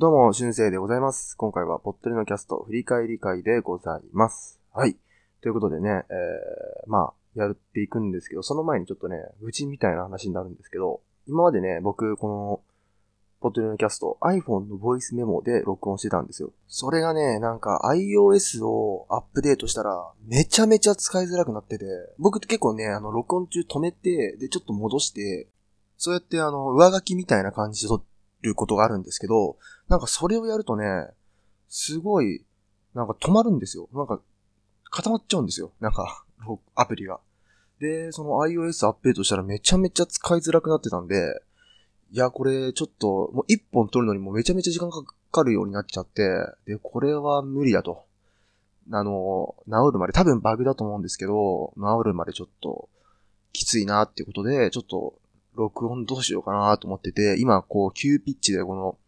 どうも、しゅんせいでございます。今回は、ぽっとりのキャスト振り返り会でございます。はい。ということでね、えー、まあ、やっていくんですけど、その前にちょっとね、愚痴みたいな話になるんですけど、今までね、僕、この、ポッドリのキャスト、iPhone のボイスメモで録音してたんですよ。それがね、なんか iOS をアップデートしたら、めちゃめちゃ使いづらくなってて、僕って結構ね、あの、録音中止めて、で、ちょっと戻して、そうやってあの、上書きみたいな感じで撮ることがあるんですけど、なんかそれをやるとね、すごい、なんか止まるんですよ。なんか、固まっちゃうんですよ。なんか、アプリが。で、その iOS アップデートしたらめちゃめちゃ使いづらくなってたんで、いや、これちょっと、もう一本撮るのにもめちゃめちゃ時間かかるようになっちゃって、で、これは無理だと。あの、治るまで、多分バグだと思うんですけど、治るまでちょっと、きついなっていうことで、ちょっと、録音どうしようかなと思ってて、今、こう、急ピッチでこの、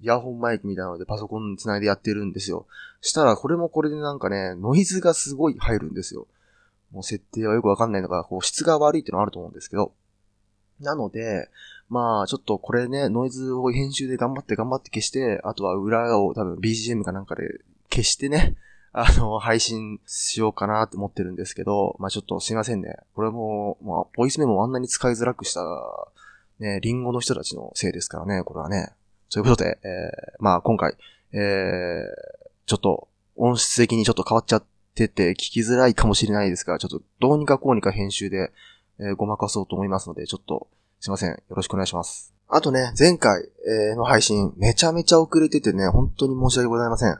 イヤホンマイクみたいなのでパソコン繋いでやってるんですよ。したら、これもこれでなんかね、ノイズがすごい入るんですよ。もう設定はよくわかんないのが、こう、質が悪いってのはあると思うんですけど。なので、まあ、ちょっとこれね、ノイズを編集で頑張って頑張って消して、あとは裏を多分 BGM かなんかで消してね、あの、配信しようかなって思ってるんですけど、まあちょっとすいませんね。これも、まあ、ボイスメモあんなに使いづらくした、ね、リンゴの人たちのせいですからね、これはね。ということで、えー、まあ今回、えー、ちょっと音質的にちょっと変わっちゃってて聞きづらいかもしれないですが、ちょっとどうにかこうにか編集で、えーごまかそうと思いますので、ちょっとすいません。よろしくお願いします。あとね、前回、えーの配信めちゃめちゃ遅れててね、本当に申し訳ございません。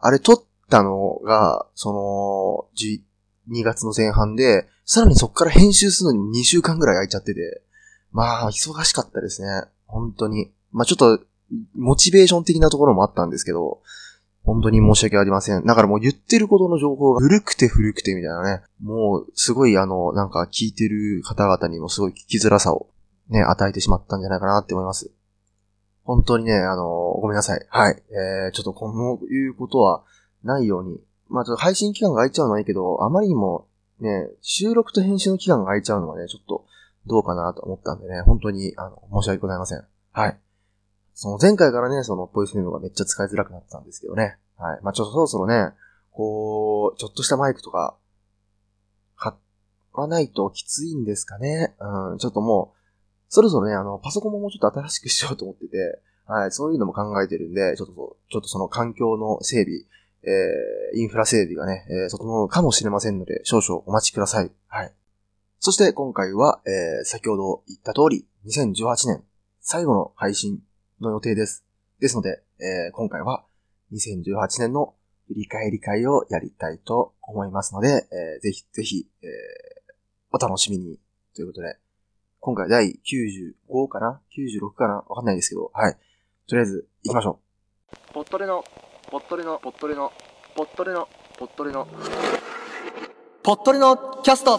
あれ撮ったのが、その、12月の前半で、さらにそっから編集するのに2週間ぐらい空いちゃってて、まあ、忙しかったですね。本当に。まあちょっと、モチベーション的なところもあったんですけど、本当に申し訳ありません。だからもう言ってることの情報が古くて古くてみたいなね。もう、すごいあの、なんか聞いてる方々にもすごい聞きづらさをね、与えてしまったんじゃないかなって思います。本当にね、あの、ごめんなさい。はい。えー、ちょっとこのいうことはないように。まあちょっと配信期間が空いちゃうのはいいけど、あまりにもね、収録と編集の期間が空いちゃうのはね、ちょっとどうかなと思ったんでね、本当に、あの、申し訳ございません。はい。その前回からね、そのボイスメモがめっちゃ使いづらくなったんですけどね。はい。まあちょっとそろそろね、こう、ちょっとしたマイクとか、買わないときついんですかね。うん、ちょっともう、そろそろね、あの、パソコンももうちょっと新しくしようと思ってて、はい、そういうのも考えてるんで、ちょっと、ちょっとその環境の整備、えー、インフラ整備がね、えー、整うかもしれませんので、少々お待ちください。はい。そして今回は、えー、先ほど言った通り、2018年最後の配信の予定です。ですので、えー、今回は2018年の振り返り会をやりたいと思いますので、えー、ぜひぜひ、えー、お楽しみに。ということで、今回第95かな ?96 かな？わかんないですけど、はい。とりあえず、行きましょう。ぽっとりの、ぽっとりの、ぽっとりの、ぽっとりの、ぽっとりの、ぽっとりのキャスト。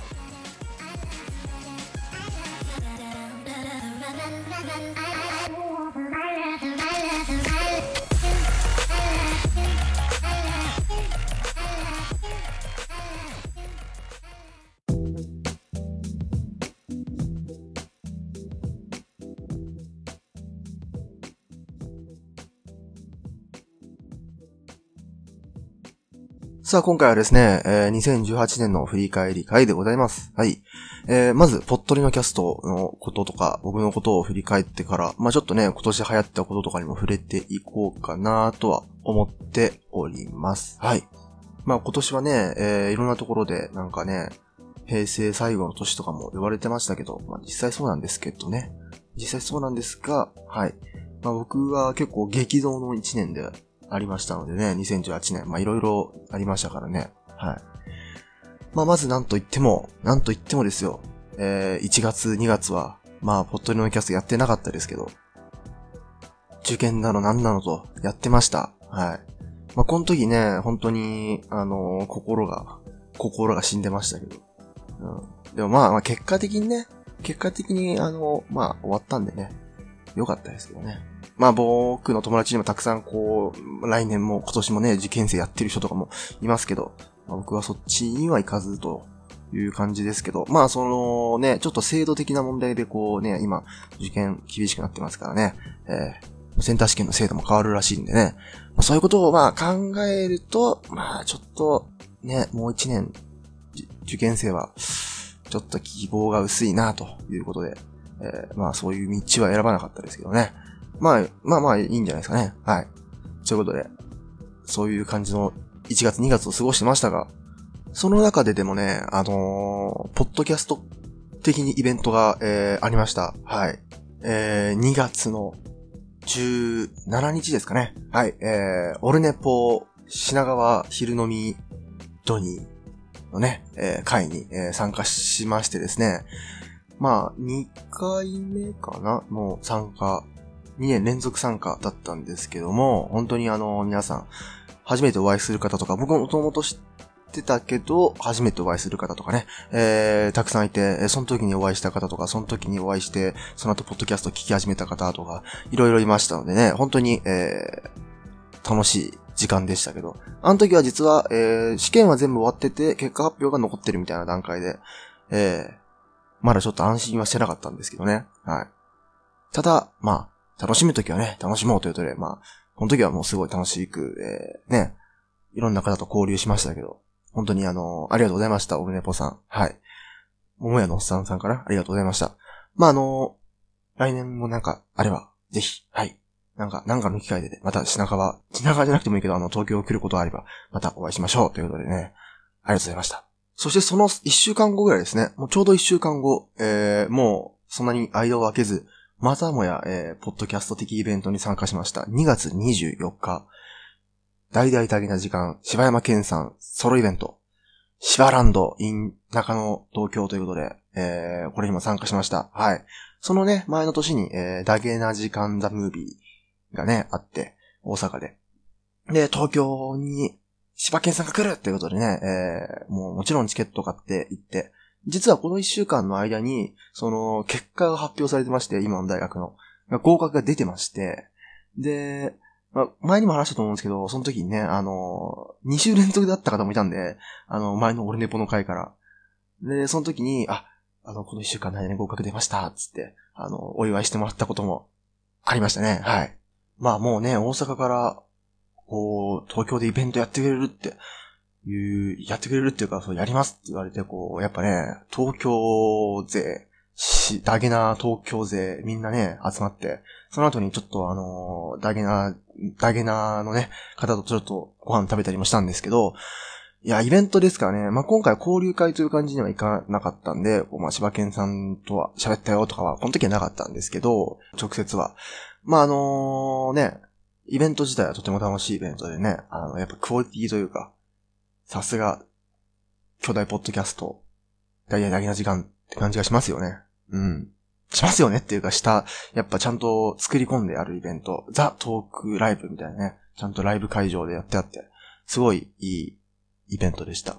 さあ、今回はですね、えー2018年の振り返り会でございます。はい。えーまず、ぽっとりのキャストのこととか、僕のことを振り返ってから、まあちょっとね、今年流行ったこととかにも触れていこうかなとは思っております。はい。まあ今年はね、えーいろんなところで、なんかね、平成最後の年とかも言われてましたけど、まあ実際そうなんですけどね。実際そうなんですが、はい。まあ僕は結構激動の1年でありましたのでね、2018年。まあいろいろありましたからね。はい。まあ、まずなんと言っても、なんと言ってもですよ、えー、1月、2月は、まあ、ポットリのキャストやってなかったですけど、受験なのなんなのとやってました。はい。まあ、この時ね、本当に、あのー、心が、心が死んでましたけど。うん。でもまあ、まあ、結果的にね、結果的に、あのー、まあ、終わったんでね、良かったですけどね。まあ僕の友達にもたくさんこう、来年も今年もね、受験生やってる人とかもいますけど、まあ、僕はそっちには行かずという感じですけど、まあそのね、ちょっと制度的な問題でこうね、今、受験厳しくなってますからね、えー、センター試験の制度も変わるらしいんでね、まあ、そういうことをまあ考えると、まあちょっとね、もう一年、受験生は、ちょっと希望が薄いなということで、えー、まあそういう道は選ばなかったですけどね。まあ、まあまあいいんじゃないですかね。はい。ということで、そういう感じの1月2月を過ごしてましたが、その中ででもね、あのー、ポッドキャスト的にイベントが、えー、ありました。はい。えー、2月の17日ですかね。はい。えー、オルネポ品川昼飲みドニーのね、えー、会に、えー、参加しましてですね。まあ、2回目かな？もう参加。2年連続参加だったんですけども、本当にあの、皆さん、初めてお会いする方とか、僕もともと知ってたけど、初めてお会いする方とかね、えー、たくさんいて、その時にお会いした方とか、その時にお会いして、その後ポッドキャスト聞き始めた方とか、いろいろいましたのでね、本当に、えー、楽しい時間でしたけど、あの時は実は、えー、試験は全部終わってて、結果発表が残ってるみたいな段階で、えー、まだちょっと安心はしてなかったんですけどね。はい。ただ、まあ、楽しむときはね、楽しもうということで、まあ、この時はもうすごい楽しく、えー、ね、いろんな方と交流しましたけど、本当にあの、ありがとうございました、オルネポさん。はい。桃屋のおっさんさんからありがとうございました。まあ、あの、来年もなんかあれば、ぜひ、はい。なんか、なんかの機会で、ね、また品川、品川じゃなくてもいいけど、あの、東京を来ることがあれば、またお会いしましょう。ということでね、ありがとうございました。そしてその一週間後ぐらいですね。もうちょうど一週間後、えー、もう、そんなに間を空けず、またもや、えー、ポッドキャスト的イベントに参加しました。2月24日、大々的な時間、柴山健さん、ソロイベント、芝ランド、in 中野東京ということで、えー、これにも参加しました。はい。そのね、前の年に、えー、ダゲな時間ザムービーがね、あって、大阪で。で、東京に柴犬さんが来るっていうことでね、えー、もうもちろんチケット買って行って、実はこの一週間の間に、その、結果が発表されてまして、今の大学の。合格が出てまして、で、ま、前にも話したと思うんですけど、その時にね、あの、2週連続だった方もいたんで、あの、前の俺ネポの回から。で、その時に、あ、あの、この一週間の間に合格出ました、つって、あの、お祝いしてもらったこともありましたね。はい。まあもうね、大阪からこう、東京でイベントやってくれるって、いう、やってくれるっていうか、そうやりますって言われて、こう、やっぱね、東京勢、し、ダゲな東京勢、みんなね、集まって、その後にちょっとあのダゲな、ダゲなのね、方とちょっとご飯食べたりもしたんですけど、いや、イベントですからね、まあ、今回交流会という感じにはいかなかったんで、まあ、柴犬さんとは喋ったよとかは、この時はなかったんですけど、直接は。まあ、あのね、イベント自体はとても楽しいイベントでね、あの、やっぱクオリティというか、さすが、巨大ポッドキャスト、大々大な時間って感じがしますよね。うん。しますよねっていうか、下、やっぱちゃんと作り込んであるイベント、ザ・トークライブみたいなね、ちゃんとライブ会場でやってあって、すごいいいイベントでした。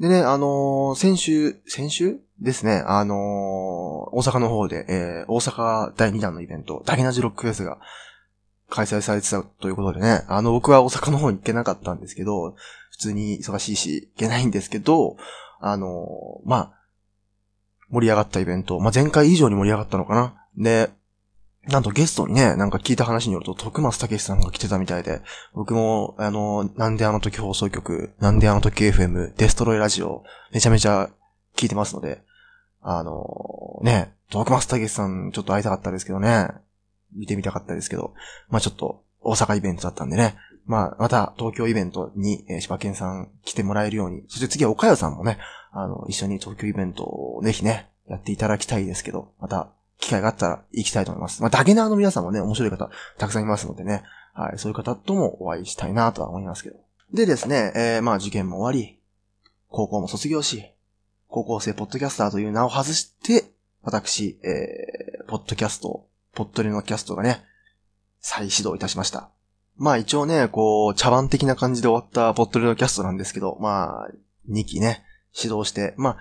でね、あのー、先週、先週？ですね、あのー、大阪の方で、えー、大阪第2弾のイベント、ダゲナジロックフェスが開催されてたということでね、あの、僕は大阪の方に行けなかったんですけど、普通に忙しいし、行けないんですけど、あの、まあ、盛り上がったイベント、まあ、前回以上に盛り上がったのかな。で、なんとゲストにね、なんか聞いた話によると、徳松武さんが来てたみたいで、僕も、あの、なんであの時放送局、なんであの時 FM、デストロイラジオ、めちゃめちゃ聞いてますので、あの、ね、徳松武さんちょっと会いたかったですけどね、見てみたかったですけど、まあちょっと大阪イベントだったんでね。まあ、また東京イベントに、えー、柴犬さん来てもらえるように、そして次は岡谷さんもね、あの、一緒に東京イベントをぜひね、やっていただきたいですけど、また機会があったら行きたいと思います。まあ、ダゲナーの皆さんもね、面白い方たくさんいますのでね、はい、そういう方ともお会いしたいなとは思いますけど。でですね、えー、まあ受験も終わり、高校も卒業し、高校生ポッドキャスターという名を外して、私、えー、ポッドキャスト、ポッドリのキャストがね、再始動いたしました。まあ一応ね、こう、茶番的な感じで終わったポッドリのキャストなんですけど、まあ、2期ね、指導して、まあ、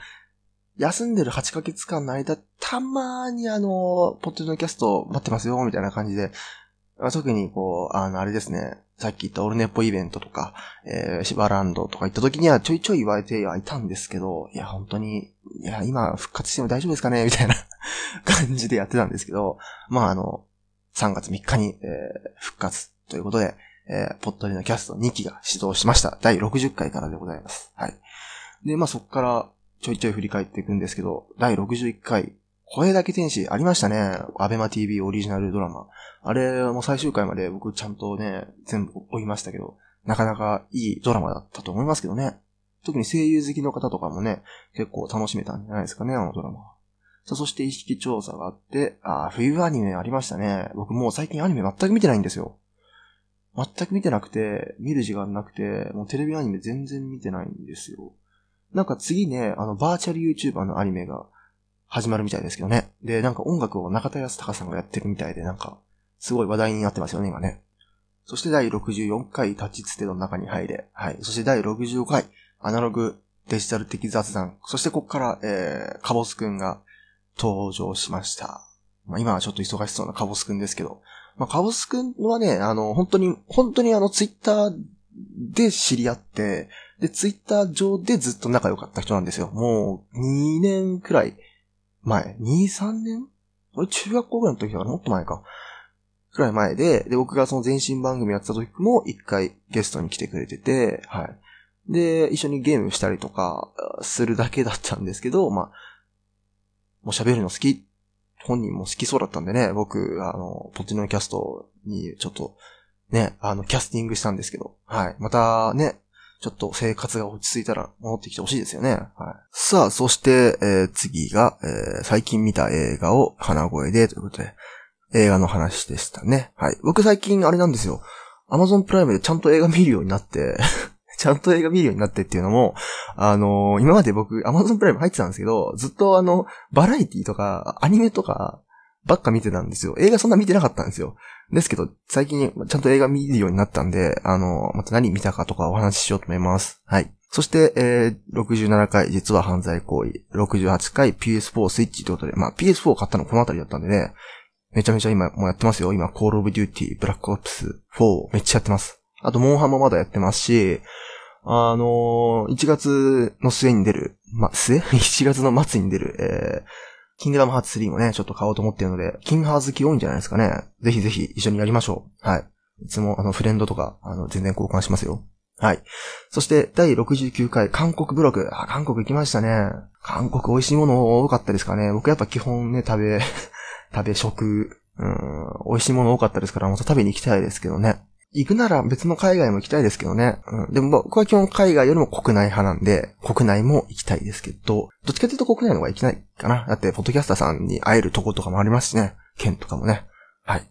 休んでる8ヶ月間の間、たまにあの、ポッドリのキャスト待ってますよ、みたいな感じで、特にこう、あの、あれですね、さっき言ったオルネポイベントとか、えー、シバランドとか行った時にはちょいちょい言われてはいたんですけど、いや、本当に、いや、今復活しても大丈夫ですかねみたいな感じでやってたんですけど、まあ、あの、3月3日に、えー、復活ということで、えー、ポットリのキャスト2期が始動しました。第60回からでございます。はい。で、まあ、そっからちょいちょい振り返っていくんですけど、第61回、声だけ天使ありましたね。アベマ TV オリジナルドラマ。あれも最終回まで僕ちゃんとね、全部追いましたけど、なかなかいいドラマだったと思いますけどね。特に声優好きの方とかもね、結構楽しめたんじゃないですかね、あのドラマ。さあ、そして意識調査があって、あ冬アニメありましたね。僕もう最近アニメ全く見てないんですよ。全く見てなくて、見る時間なくて、もうテレビアニメ全然見てないんですよ。なんか次ね、あの、バーチャル YouTuber のアニメが始まるみたいですけどね。で、なんか音楽を中田康隆さんがやってるみたいで、なんか、すごい話題になってますよね、今ね。そして第64回立ちつての中に入れ。はい。そして第65回アナログデジタル的雑談。そしてここから、えー、カボスくんが登場しました。まあ今はちょっと忙しそうなカボスくんですけど。まあカボスくんはね、あの、本当に、本当にあのツイッターで知り合って、で、ツイッター上でずっと仲良かった人なんですよ。もう、2年くらい前。2、3年？これ中学校ぐらいの時だからもっと前か。くらい前で、で、僕がその前身番組やってた時も一回ゲストに来てくれてて、はい。で、一緒にゲームしたりとかするだけだったんですけど、まあ、もう喋るの好き、本人も好きそうだったんでね、僕、あの、ポッチのキャストにちょっと、ね、あの、キャスティングしたんですけど、はい。またね、ちょっと生活が落ち着いたら戻ってきてほしいですよね。はい。さあ、そして、えー、次が、えー、最近見た映画を鼻声でということで、映画の話でしたね。はい。僕最近あれなんですよ。アマゾンプライムでちゃんと映画見るようになってちゃんと映画見るようになってっていうのも、あのー、今まで僕、アマゾンプライム入ってたんですけど、ずっとあの、バラエティとか、アニメとか、ばっか見てたんですよ。映画そんな見てなかったんですよ。ですけど、最近ちゃんと映画見るようになったんで、あのー、また何見たかとかお話ししようと思います。はい。そして、えー、67回、実は犯罪行為。68回、PS4 スイッチということで、まあ、PS4 買ったのこの辺りだったんでね、めちゃめちゃ今もうやってますよ。今、Call of Duty、Black Ops 4めっちゃやってます。あと、モンハンもまだやってますし、あのー、1月の末に出る、ま、末 ?1 月の末に出る、えー、キングダムハーツ3もね、ちょっと買おうと思ってるので、キングハーツ好き多いんじゃないですかね。ぜひぜひ一緒にやりましょう。はい。いつもあの、フレンドとか、あの、全然交換しますよ。はい。そして、第69回、韓国ブログ。あ、韓国行きましたね。韓国美味しいもの多かったですかね。僕やっぱ基本ね、食べ、食べ食、うん、美味しいもの多かったですから、また食べに行きたいですけどね。行くなら別の海外も行きたいですけどね。うん、でも僕は基本海外よりも国内派なんで、国内も行きたいですけど、どっちかというと国内の方が行きないかな。だって、ポッドキャスターさんに会えるとことかもありますしね。県とかもね。はい。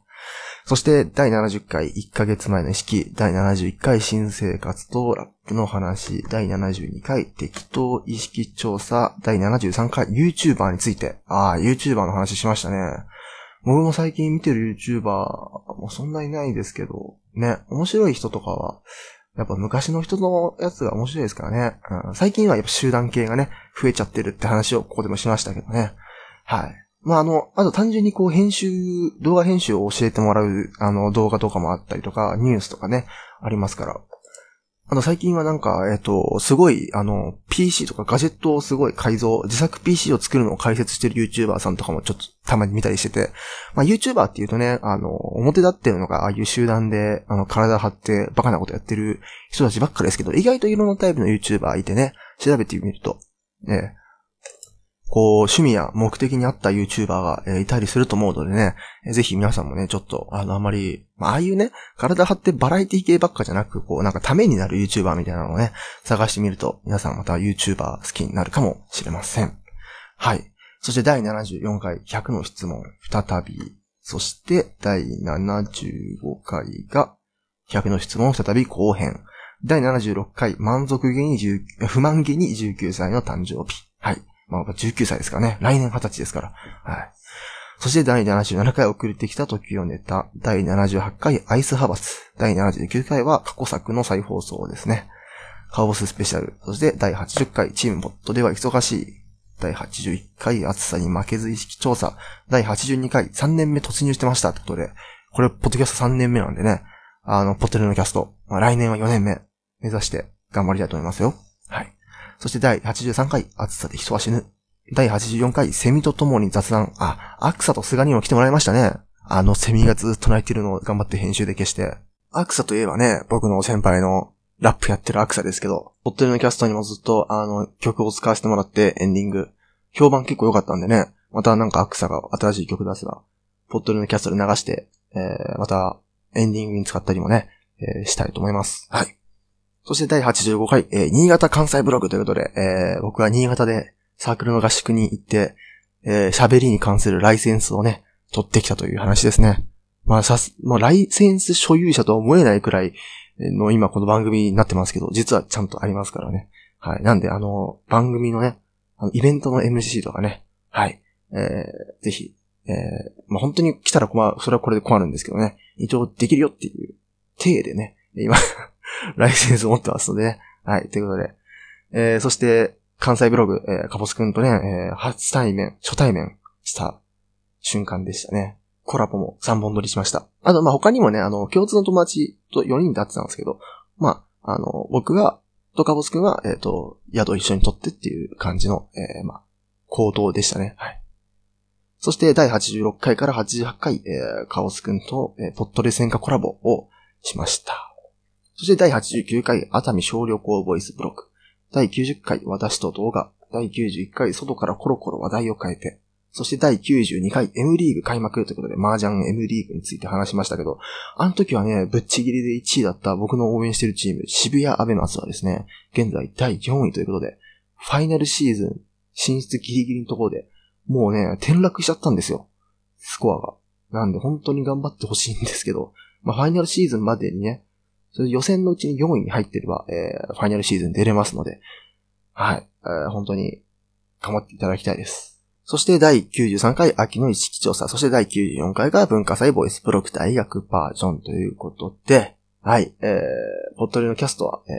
そして、第70回1ヶ月前の意識、第71回新生活とラップの話、第72回適当意識調査、第73回 YouTuber について、ああ、YouTuber の話しましたね。僕も最近見てる YouTuber もそんなにないですけど、ね、面白い人とかは、やっぱ昔の人のやつが面白いですからね。うん、最近はやっぱ集団系がね、増えちゃってるって話をここでもしましたけどね。はい。まあ、あの、あと単純にこう編集、動画編集を教えてもらう、あの、動画とかもあったりとか、ニュースとかね、ありますから。あの、最近はなんか、えっと、すごい、あの、PC とかガジェットをすごい改造、自作 PC を作るのを解説してる YouTuber さんとかもちょっとたまに見たりしてて、まあ YouTuber っていうとね、あの、表立ってるのが、ああいう集団で、あの、体張ってバカなことやってる人たちばっかりですけど、意外といろんなタイプの YouTuber いてね、調べてみると、ね、こう、趣味や目的に合った YouTuber が、えいたりすると思うのでね、ぜひ皆さんもね、ちょっと、あの、あまり、まあ、ああいうね、体張ってバラエティ系ばっかじゃなく、こう、なんかためになる YouTuber みたいなのをね、探してみると、皆さんまた YouTuber 好きになるかもしれません。はい。そして第74回100の質問、再び。そして第75回が100の質問再び後編。第76回満足げに19、不満げに19歳の誕生日。はい。まあ、19歳ですからね。来年20歳ですから。はい。そして第77回遅れてきた時をネタ、第78回アイス派閥、第79回は過去作の再放送ですね。カオボススペシャル、そして第80回チームボットでは忙しい、第81回暑さに負けず意識調査、第82回3年目突入してましたってことで、これ、ポッドキャスト3年目なんでね、あの、ポテルのキャスト、まあ、来年は4年目目指して頑張りたいと思いますよ。そして第83回暑さで人は死ぬ。第84回、セミと共に雑談。あ、アクサと菅にも来てもらいましたね。あのセミがずっと鳴いてるのを頑張って編集で消して。アクサといえばね、僕の先輩のラップやってるアクサですけど、ホットルのキャストにもずっとあの曲を使わせてもらってエンディング。評判結構良かったんでね、またなんかアクサが新しい曲出せば、ポットルのキャストで流して、えー、またエンディングに使ったりもね、えー、したいと思います。はい。そして第85回、えー、新潟関西ブログということで、えー、僕は新潟でサークルの合宿に行って、えー、喋りに関するライセンスをね、取ってきたという話ですね。まあさす、もうライセンス所有者とは思えないくらいの今この番組になってますけど、実はちゃんとありますからね。はい。なんであの、番組のね、あのイベントの MC とかね、はい。えー、ぜひ、えー、まあ本当に来たら困る、それはこれで困るんですけどね。一応できるよっていう体でね、今 ライセンス持ってますのでね。はい。ということで。えー、そして、関西ブログ、えー、カボスくんとね、えー、初対面、初対面した瞬間でしたね。コラボも3本撮りしました。あと、まあ、他にもね、あの、共通の友達と4人で会ってたんですけど、まあ、あの、僕が、とカボスくんは、えっ、ー、と、宿一緒に撮ってっていう感じの、えー、まあ、行動でしたね。はい。そして、第86回から88回、えー、カオスくんと、えー、ポットレ戦火コラボをしました。そして第89回熱海小旅行ボイスブログ。第90回私と動画。第91回外からコロコロ話題を変えて。そして第92回 M リーグ開幕ということで、麻雀 M リーグについて話しましたけど、あの時はね、ぶっちぎりで1位だった僕の応援してるチーム、渋谷アベマスはですね、現在第4位ということで、ファイナルシーズン進出ギリギリのところで、もうね、転落しちゃったんですよ。スコアが。なんで本当に頑張ってほしいんですけど、まあ、ファイナルシーズンまでにね、それ予選のうちに4位に入ってれば、えー、ファイナルシーズン出れますので、はい、えー、本当に頑張っていただきたいです。そして第93回秋の意識調査、そして第94回が文化祭ボイスプロク大学バージョンということで、はい、えー、ポットリのキャストは、え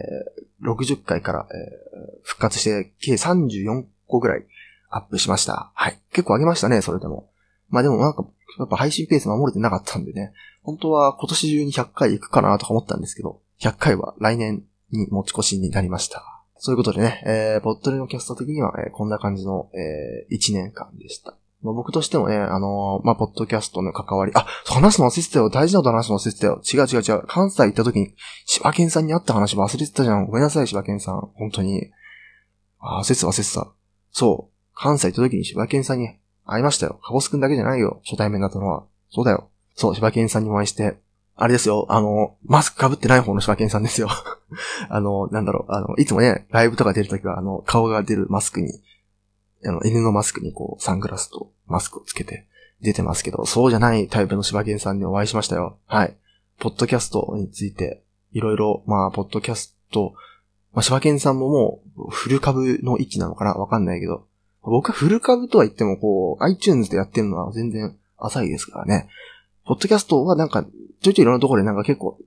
ー、60回から、えー、復活して計34個ぐらいアップしました。はい。結構上げましたね、それでも。まあでもなんか、やっぱ配信ペース守れてなかったんでね、本当は今年中に100回行くかなとか思ったんですけど、100回は来年に持ち越しになりました。そういうことでね、えー、ボットレのキャスト的には、えー、こんな感じの、えー、1年間でした。まあ、僕としてもね、あのー、まあ、ポッドキャストの関わり、あ、話すの忘れてたよ。大事なこと話すの忘れてたよ。違う違う違う。関西行った時に、柴犬さんに会った話忘れてたじゃん。ごめんなさい、柴犬さん。本当に。あ、忘れてた忘れてた。そう。関西行った時に柴犬さんに会いましたよ。カボスくんだけじゃないよ。初対面だったのは。そうだよ。そう、柴犬さんにお会いして、あれですよ、あの、マスク被ってない方の柴犬さんですよ。あの、なんだろう、あの、いつもね、ライブとか出るときは、あの、顔が出るマスクに、あの、犬のマスクにこう、サングラスとマスクをつけて出てますけど、そうじゃないタイプの柴犬さんにお会いしましたよ。はい。ポッドキャストについて、いろいろ、まあ、ポッドキャスト、まあ、柴犬さんももう、フル株の域なのかな？わかんないけど、僕はフル株とは言っても、こう、iTunes でやってるのは全然浅いですからね。ポッドキャストはなんか、ちょいちょいいろんなところでなんか結構、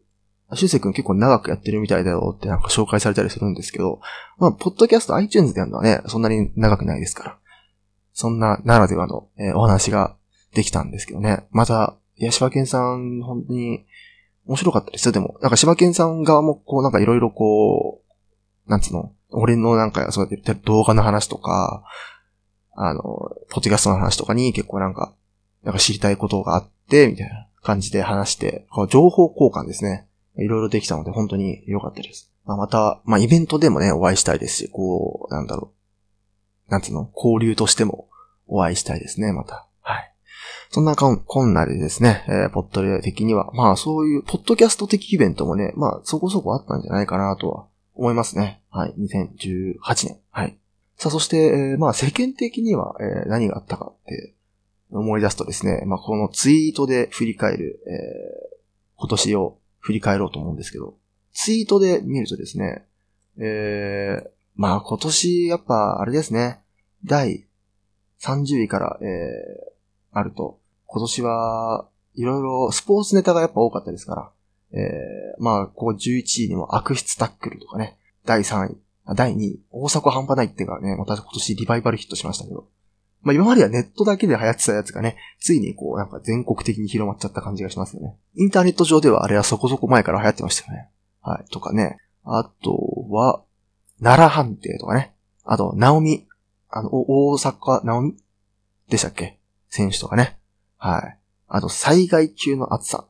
しゅうせいくん結構長くやってるみたいだよってなんか紹介されたりするんですけど、まあ、ポッドキャスト iTunes でやるのはね、そんなに長くないですから。そんなならではの、えー、お話ができたんですけどね。また、いや、柴犬さん、本当に面白かったですよ、でも。なんか柴犬さん側もこう、なんかいろいろこう、なんつうの、俺のなんかそうやって動画の話とか、あの、ポッドキャストの話とかに結構なんか、なんか知りたいことがあって、みたいな感じで話して、情報交換ですね。いろいろできたので本当に良かったです。まあ、また、まあ、イベントでもね、お会いしたいですし、こう、なんだろう。なんつうの、交流としてもお会いしたいですね、また。はい。そんなこんなでですね、えー、ポッドレ的には、まあそういう、ポッドキャスト的イベントもね、まあそこそこあったんじゃないかなとは思いますね。はい。2018年。はい。さあ、そして、えー、まあ世間的には、えー、何があったかって思い出すとですね、まあ、このツイートで振り返る、えー、今年を振り返ろうと思うんですけど、ツイートで見るとですね、えー、まあ今年やっぱあれですね、第30位から、えー、あると、今年はいろいろスポーツネタがやっぱ多かったですから、えー、まあ、ここ11位にも悪質タックルとかね、第3位、第2位、大阪半端ないっていうかね、また今年リバイバルヒットしましたけど、まあ今まではネットだけで流行ってたやつがね、ついにこうなんか全国的に広まっちゃった感じがしますよね。インターネット上ではあれはそこそこ前から流行ってましたよね。はい。とかね。あとは、奈良判定とかね。あと、ナオミ。あの、大阪ナオミ？でしたっけ？選手とかね。はい。あと、災害級の暑さ。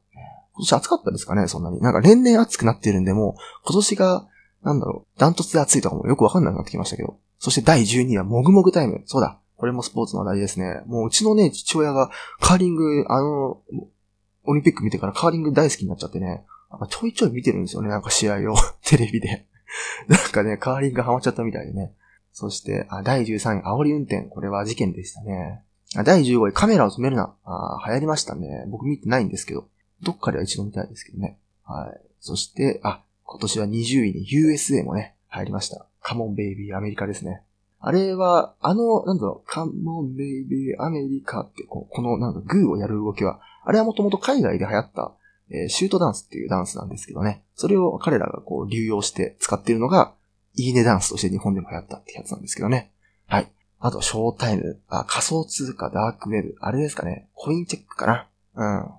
今年暑かったですかね？そんなに。なんか年々暑くなってるんで、もう、今年が、なんだろう、ダントツで暑いとかもよくわかんなくなってきましたけど。そして第12位は、もぐもぐタイム。そうだ。これもスポーツの話題ですね。もううちのね、父親がカーリング、あの、オリンピック見てからカーリング大好きになっちゃってね、ちょいちょい見てるんですよね、なんか試合を、テレビで。なんかね、カーリングハマっちゃったみたいでね。そして、あ第13位、煽り運転。これは事件でしたね。あ第15位、カメラを止めるな。あ流行りましたね。僕見てないんですけど。どっかでは一度見たいですけどね。はい。そして、あ、今年は20位に USA もね、入りました。カモンベイビーアメリカですね。あれは、あの、なんだろう、カモンベイビーアメリカってこ、このなんかグーをやる動きは、あれはもともと海外で流行った、えー、シュートダンスっていうダンスなんですけどね。それを彼らがこう流用して使っているのが、いいねダンスとして日本でも流行ったってやつなんですけどね。はい。あと、ショータイム、あ、仮想通貨、ダークウェブ、あれですかね。コインチェックかな。うん。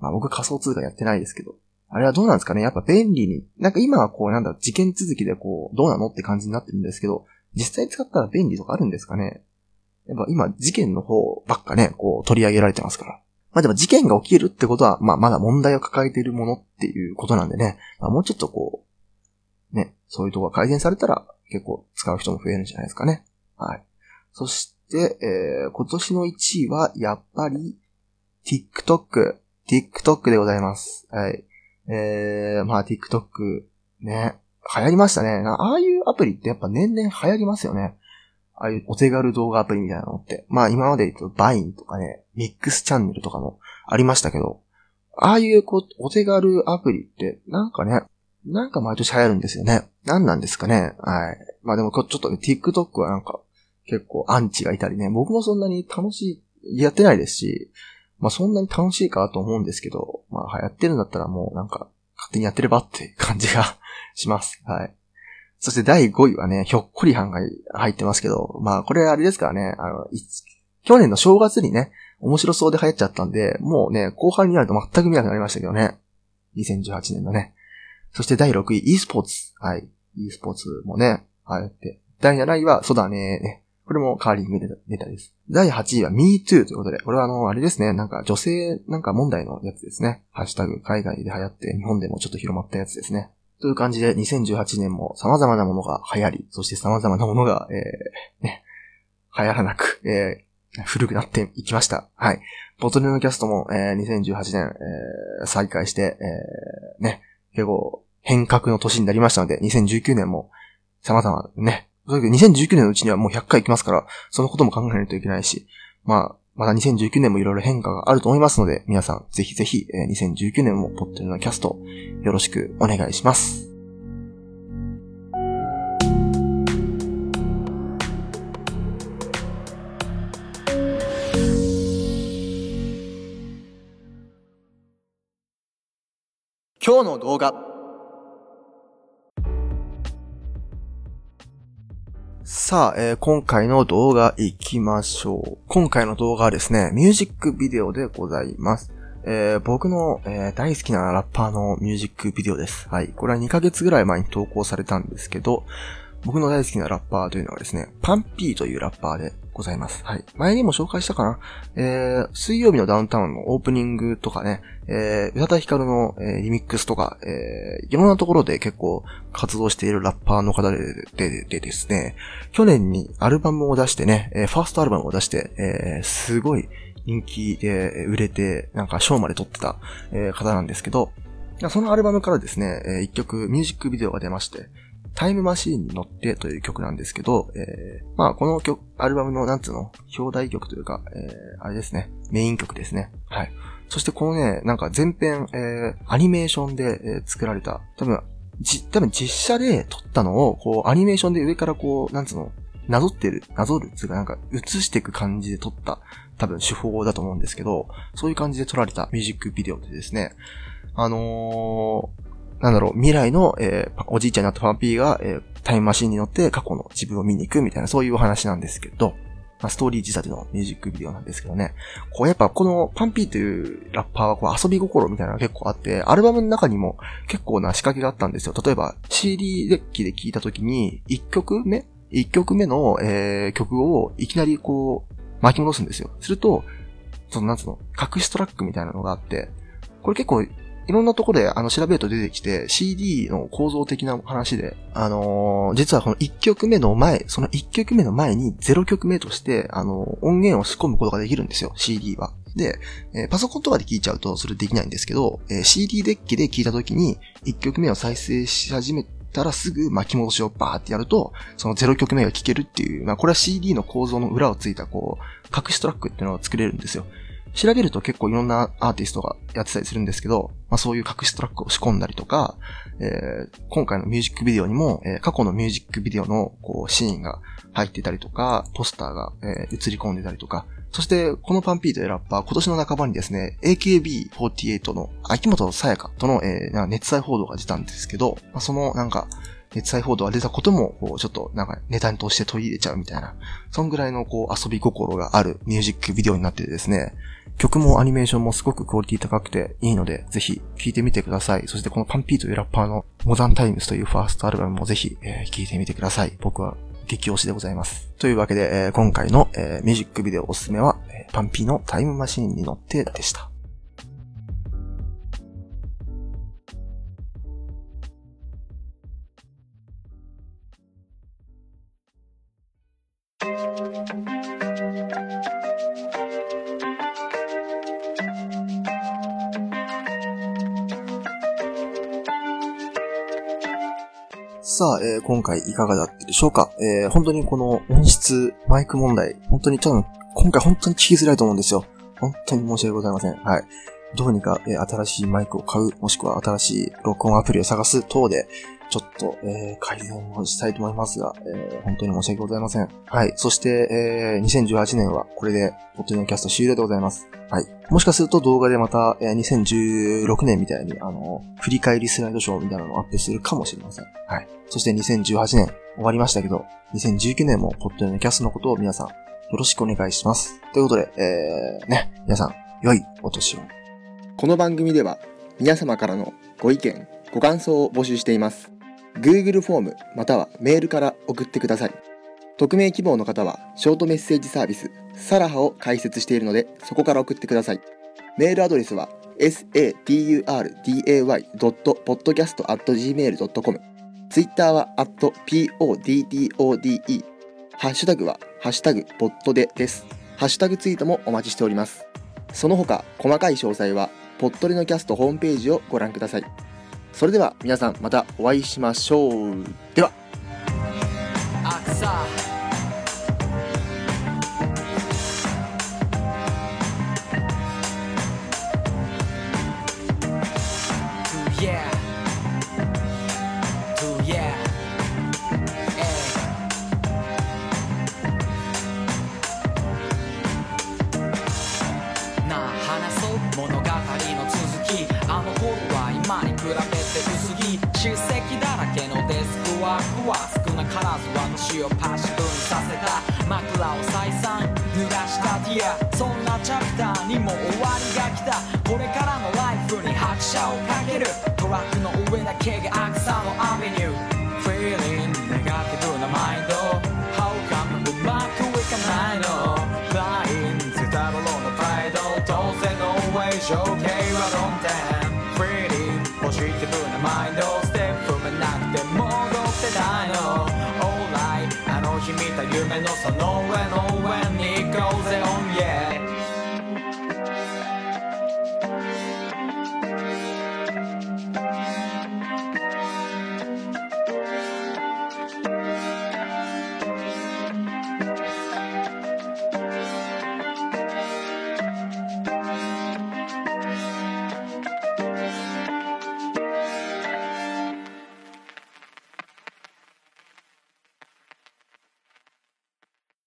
まあ僕仮想通貨やってないですけど。あれはどうなんですかね？やっぱ便利に。なんか今はこうなんだ、事件続きでこう、どうなのって感じになってるんですけど、実際使ったら便利とかあるんですかね？やっぱ今事件の方ばっかね、こう取り上げられてますから。まあでも事件が起きるってことは、まあまだ問題を抱えているものっていうことなんでね、まあ、もうちょっとこう、ね、そういうとこが改善されたら結構使う人も増えるんじゃないですかね。はい。そして、えー、今年の1位はやっぱり TikTok。TikTok でございます。はい。えー、まあ TikTok ね、流行りましたね。ああいうアプリってやっぱ年々流行りますよね。ああいうお手軽動画アプリみたいなのって。まあ今まで言うとバインとかね、ミックスチャンネルとかもありましたけど、ああいうこう、お手軽アプリって、なんかね、なんか毎年流行るんですよね。何なんですかね。はい。まあでもちょっとね、TikTok はなんか結構アンチがいたりね、僕もそんなに楽しい、やってないですし、まあそんなに楽しいかと思うんですけど、まあ流行ってるんだったらもうなんか勝手にやってればって感じが します。はい。そして第5位はね、ひょっこりはんが入ってますけど、まあこれあれですからね、あの、去年の正月にね、面白そうで流行っちゃったんで、もうね、後半になると全く見なくなりましたけどね。2018年のね。そして第6位、e スポーツ。はい。e スポーツもね、流行って。第7位は、そうだ、ね。これもカーリングネタです。第8位は MeToo ということで、これはあの、あれですね、なんか女性なんか問題のやつですね。ハッシュタグ海外で流行って日本でもちょっと広まったやつですね。という感じで2018年も様々なものが流行り、そして様々なものが、えー、ね、流行らなく、えー、古くなっていきました。はい。ボトルのキャストも、えー、2018年、えー、再開して、えー、ね、結構変革の年になりましたので、2019年も様々ね、2019年のうちにはもう100回行きますから、そのことも考えないといけないし、まあ、まだ2019年もいろいろ変化があると思いますので、皆さんぜひぜひ、え2019年もポッテルのキャストよろしくお願いします。今日の動画さあ、えー、今回の動画行きましょう。今回の動画はですね、ミュージックビデオでございます。えー、僕の、えー、大好きなラッパーのミュージックビデオです。はい。これは2ヶ月ぐらい前に投稿されたんですけど、僕の大好きなラッパーというのはですね、パンピーというラッパーでございます。はい。前にも紹介したかな？えー、水曜日のダウンタウンのオープニングとかね、えー、宇多田ヒカルの、えー、リミックスとか、えー、いろんなところで結構活動しているラッパーの方でででですね、去年にアルバムを出してね、えー、ファーストアルバムを出して、えー、すごい人気で売れて、なんか賞まで撮ってた、えー、方なんですけど、そのアルバムからですね、えー、一曲ミュージックビデオが出まして、タイムマシーンに乗ってという曲なんですけど、えー、まあこの曲、アルバムのなんつうの、表題曲というか、えー、あれですね、メイン曲ですね。はい。そしてこのね、なんか前編、えー、アニメーションで、えー、作られた、多分、じ、多分実写で撮ったのを、こう、アニメーションで上からこう、なんつうの、なぞってる、なぞるつうかなんか映していく感じで撮った多分手法だと思うんですけど、そういう感じで撮られたミュージックビデオでですね、あのー、なんだろう、未来の、えー、おじいちゃんになったファンピーが、えー、タイムマシンに乗って過去の自分を見に行くみたいな、そういうお話なんですけど、まあ、ストーリー仕立てのミュージックビデオなんですけどね。こうやっぱこのパンピーというラッパーはこう遊び心みたいなのが結構あって、アルバムの中にも結構な仕掛けがあったんですよ。例えば CD デッキで聴いた時に1曲目 ?1 曲目の、えー、曲をいきなりこう巻き戻すんですよ。すると、そのなんつうの、隠しトラックみたいなのがあって、これ結構いろんなところであの調べると出てきて CD の構造的な話で、あのー、実はこの1曲目の前、その1曲目の前に0曲目として、あのー、音源を仕込むことができるんですよ、CD は。で、えー、パソコンとかで聞いちゃうとそれできないんですけど、え、CD デッキで聞いた時に1曲目を再生し始めたらすぐ巻き戻しをバーってやると、その0曲目が聴けるっていう、まあこれは CD の構造の裏をついたこう、隠しトラックっていうのを作れるんですよ。調べると結構いろんなアーティストがやってたりするんですけど、まあそういう隠しトラックを仕込んだりとか、えー、今回のミュージックビデオにも、えー、過去のミュージックビデオのこうシーンが入ってたりとか、ポスターが、えー、映り込んでたりとか、そして、このパンピーというラッパー、今年の半ばにですね、AKB48 の秋元さやかとの、えー、熱愛報道が出たんですけど、まあ、そのなんか、熱愛報道が出たことも、こう、ちょっと、なんか、ネタに通して取り入れちゃうみたいな、そんぐらいの、こう、遊び心があるミュージックビデオになってですね、曲もアニメーションもすごくクオリティ高くていいので、ぜひ聴いてみてください。そしてこの PUNPEE というラッパーの Modern Times というファーストアルバムもぜひ、えー、聴いてみてください。僕は激推しでございます。というわけで、えー、今回の、えー、ミュージックビデオおすすめは、えー、 PUNPEE のタイムマシーンに乗ってでした。さあ、えー、今回いかがだったでしょうか？えー、本当にこの音質、マイク問題、本当に多分、今回本当に聞きづらいと思うんですよ。本当に申し訳ございません。はい。どうにか、えー、新しいマイクを買う、もしくは新しい録音アプリを探す等で、ちょっと、えー、改善をしたいと思いますが、えー、本当に申し訳ございません。はい。そして、えー、2018年はこれで、ポッドキャスト終了でございます。はい。もしかすると動画でまた、えー、2016年みたいに、あの、振り返りスライドショーみたいなのをアップするかもしれません。はい。そして2018年終わりましたけど、2019年もポッドキャストのことを皆さん、よろしくお願いします。ということで、えー、ね、皆さん、良いお年を。この番組では、皆様からのご意見、ご感想を募集しています。Google フォームまたはメールから送ってください。匿名希望の方はショートメッセージサービスサラハを開設しているのでそこから送ってください。メールアドレスは saturday.podcast.gmail.com ツイッターは @poddode ハッシュタグはハッシュタグポットでです。ハッシュタグツイートもお待ちしております。その他細かい詳細はポットレのキャストホームページをご覧ください。それでは皆さんまたお会いしましょう。では。をパシブさせた枕を再三濡らしたティア。そんなチャプターにも終わりが来た。これからのライフに拍車をかける。トラックの上だけがアクサのアベニュー。てな